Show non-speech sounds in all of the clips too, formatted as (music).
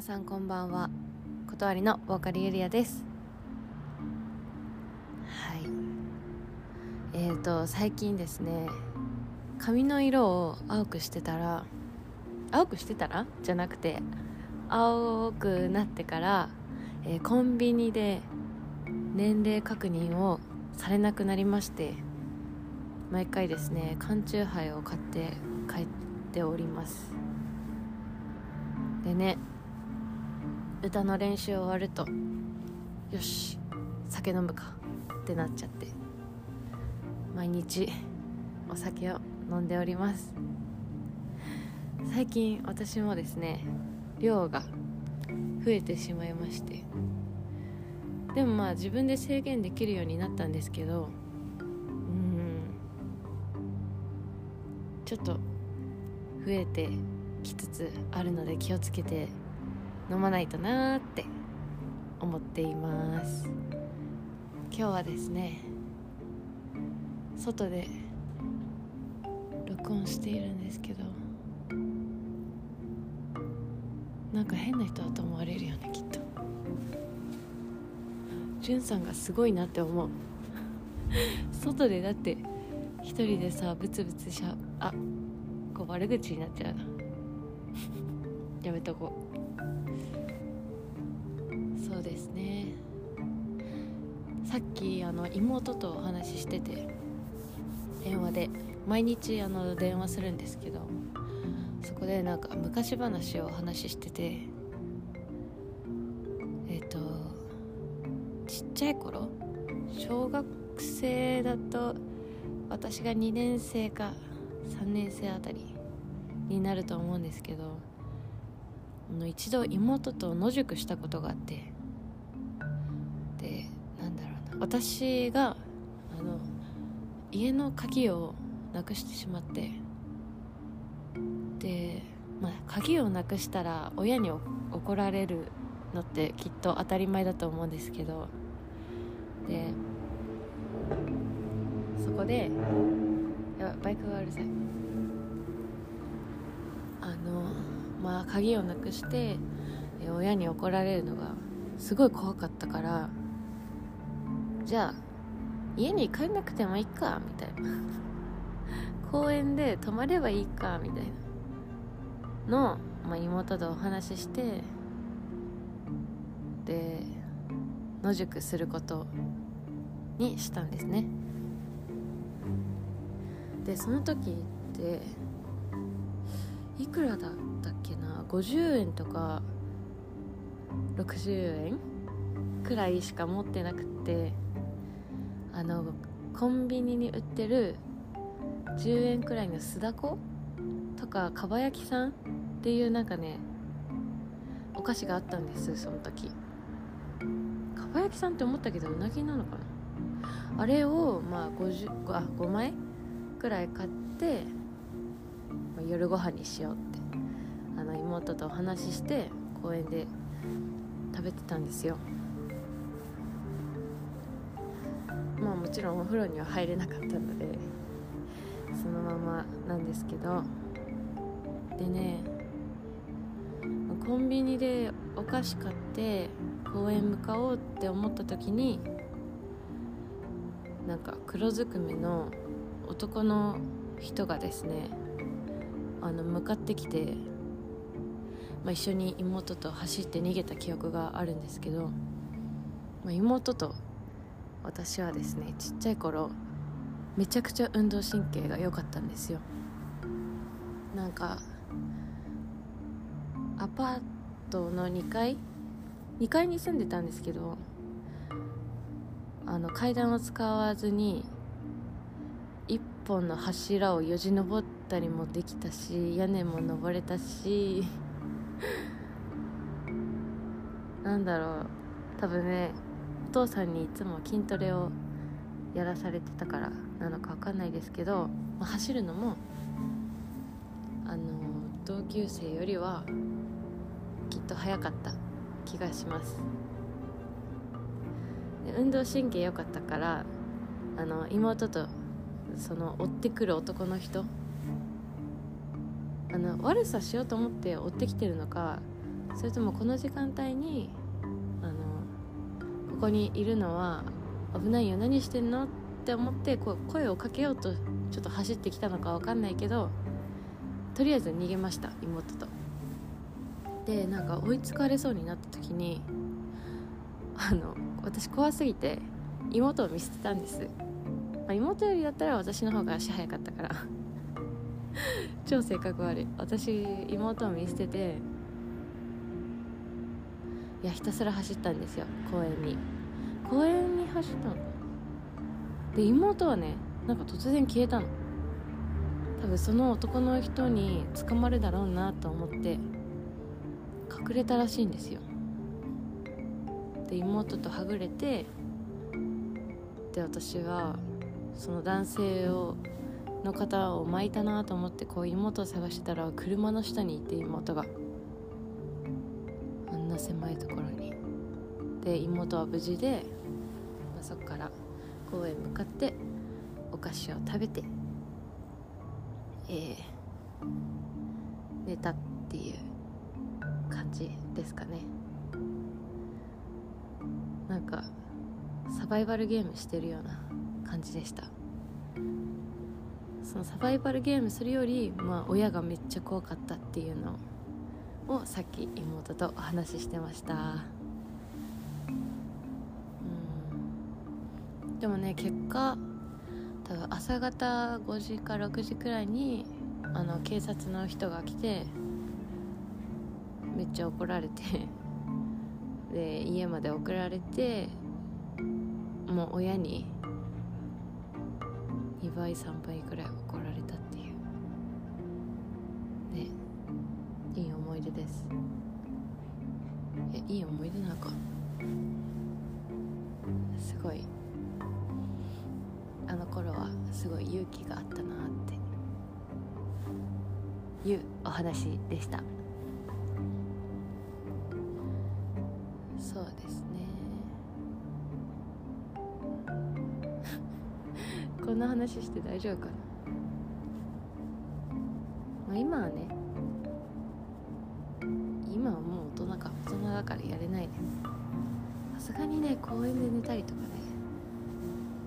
皆さんこんばんは。断りのボーカルユリアです。はい。えーと最近ですね髪の色を青くしてたら青くしてたら？じゃなくて青くなってから、えーコンビニで年齢確認をされなくなりまして毎回ですね缶チューハイを買って帰っております。でね歌の練習終わるとよし酒飲むかってなっちゃって毎日お酒を飲んでおります。最近私もですね量が増えてしまいましてでもまあ自分で制限できるようになったんですけどうんちょっと増えてきつつあるので気をつけて飲まないとなーって思っています。今日はですね外で録音しているんですけどなんか変な人だと思われるよねきっと。じゅんさんがすごいなって思う。外でだって一人でさブツブツしゃあこう悪口になっちゃう。なやめとこう。そうですね。さっきあの妹とお話ししてて電話で毎日あの電話するんですけどそこでなんか昔話をお話ししててえっ、とちっちゃい頃小学生だと私が2年生か3年生あたりになると思うんですけどあの一度妹と野宿したことがあってでなんだろうな。私があの家の鍵をなくしてしまって。で、まあ、鍵をなくしたら親に怒られるのってきっと当たり前だと思うんですけど。でそこでやばバイクがうるさい。あのまあ鍵をなくして親に怒られるのがすごい怖かったからじゃあ家に帰んなくてもいいかみたいな。公園で泊まればいいかみたいな。の、まあ、妹とお話ししてで野宿することにしたんですね。でその時っていくらだったっけな？50円とか60円くらいしか持ってなくって。あのコンビニに売ってる10円くらいの酢だことかかば焼きさんっていうなんかねお菓子があったんですその時。かば焼きさんって思ったけどうなぎなのかな。あれをまあ 50, あ5枚くらい買って、まあ夜ご飯にしようってあの妹とお話しして公園で食べてたんですよ。ちろんお風呂には入れなかったのでそのままなんですけど。でねコンビニでお菓子買って公園向かおうって思った時になんか黒ずくめの男の人がですねあの向かってきて、まあ、一緒に妹と走って逃げた記憶があるんですけど、まあ、妹と私はですねちっちゃい頃めちゃくちゃ運動神経が良かったんですよ。なんかアパートの2階？2階に住んでたんですけどあの階段を使わずに1本の柱をよじ登ったりもできたし屋根も登れたしなんだろう。多分ね父さんにいつも筋トレをやらされてたからなのか分かんないですけど、まあ、走るのもあの同級生よりはきっと早かった気がします。運動神経良かったからあの妹とその追ってくる男の人あの悪さしようと思って追ってきてるのかそれともこの時間帯にここにいるのは危ないよ何してんのって思ってこう声をかけようとちょっと走ってきたのか分かんないけどとりあえず逃げました妹と。でなんか追いつかれそうになった時にあの私怖すぎて妹を見捨てたんです、まあ、妹よりだったら私の方が足早かったから。(laughs) 超性格悪い。私妹を見捨てていやひたすら走ったんですよ。公園に。公園に走ったの？で妹はねなんか突然消えたの。多分その男の人に捕まるだろうなと思って隠れたらしいんですよ。で妹とはぐれてで私はその男性をの方を巻いたなと思ってこう妹を探してたら車の下にいて妹が。狭いところに。で妹は無事で、まあ、そこから公園向かってお菓子を食べてえー、寝たっていう感じですかね。なんかサバイバルゲームしてるような感じでした。そのサバイバルゲームするより、まあ、親がめっちゃ怖かったっていうのををさっき妹とお話ししてました。うん。でもね結果多分朝方5時か6時くらいにあの警察の人が来てめっちゃ怒られて (laughs) で家まで送られてもう親に2倍3倍ぐらい怒出です。いいい思い出なのか。すごい。あの頃はすごい勇気があったなって。いうお話でした。そうですね。(laughs) こんな話して大丈夫かな、まあ、今はねだからやれないね。さすがにね公園で寝たりとかね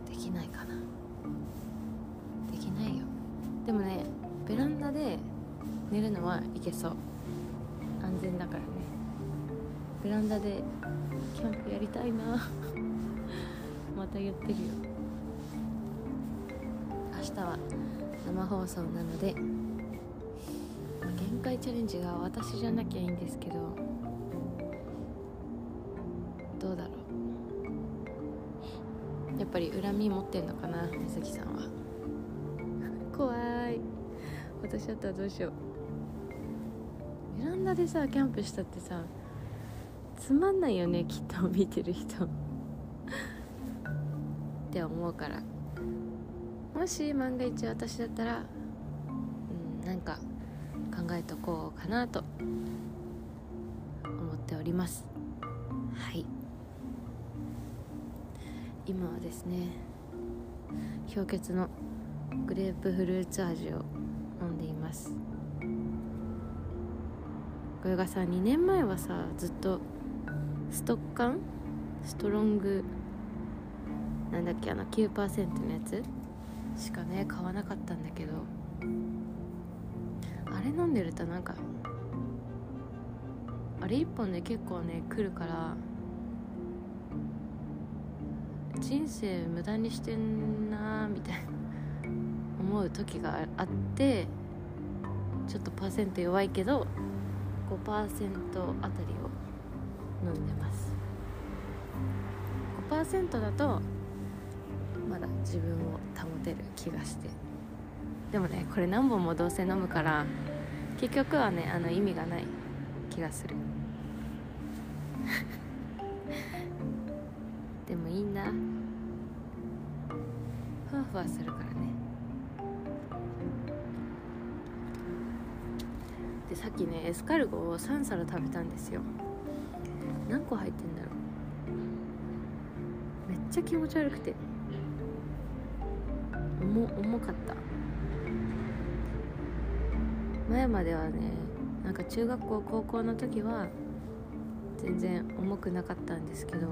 できないかな。できないよ。でもねベランダで寝るのはいけそう。安全だからね。ベランダでキャンプやりたいな。(laughs) また言ってるよ。明日は生放送なので限界チャレンジが私じゃなきゃいいんですけど。どうだろう。やっぱり恨み持ってんのかな水木さんは。(laughs) 怖い。私だったらどうしよう。ベランダでさキャンプしたってさつまんないよねきっと見てる人。(laughs) って思うから。もし万が一私だったらうんなんか考えとこうかなと思っております。はい。今はですね氷結のグレープフルーツ味を飲んでいます。これがさ2年前はさずっとストッカンストロングなんだっけあの9%のやつしかね買わなかったんだけどあれ飲んでるとなんかあれ1本で結構ね来るから人生無駄にしてんなみたいな思う時があってちょっとパーセント弱いけど5%あたりを飲んでます。5%だとまだ自分を保てる気がして。でもねこれ何本もどうせ飲むから結局はねあの意味がない気がする。(laughs) でもいいんだ。ふわふわするからね。でさっきねエスカルゴを3皿食べたんですよ。何個入ってんだろう。めっちゃ気持ち悪くて。重重かった。前まではねなんか中学校高校の時は全然重くなかったんですけど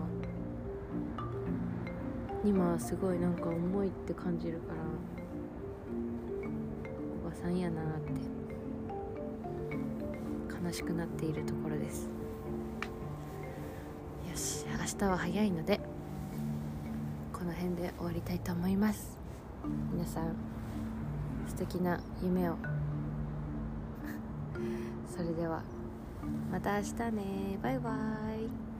今はすごいなんか重いって感じるからおばさんやなって悲しくなっているところです。よし明日は早いのでこの辺で終わりたいと思います。皆さん素敵な夢を。(laughs) それではまた明日ね。バイバイ。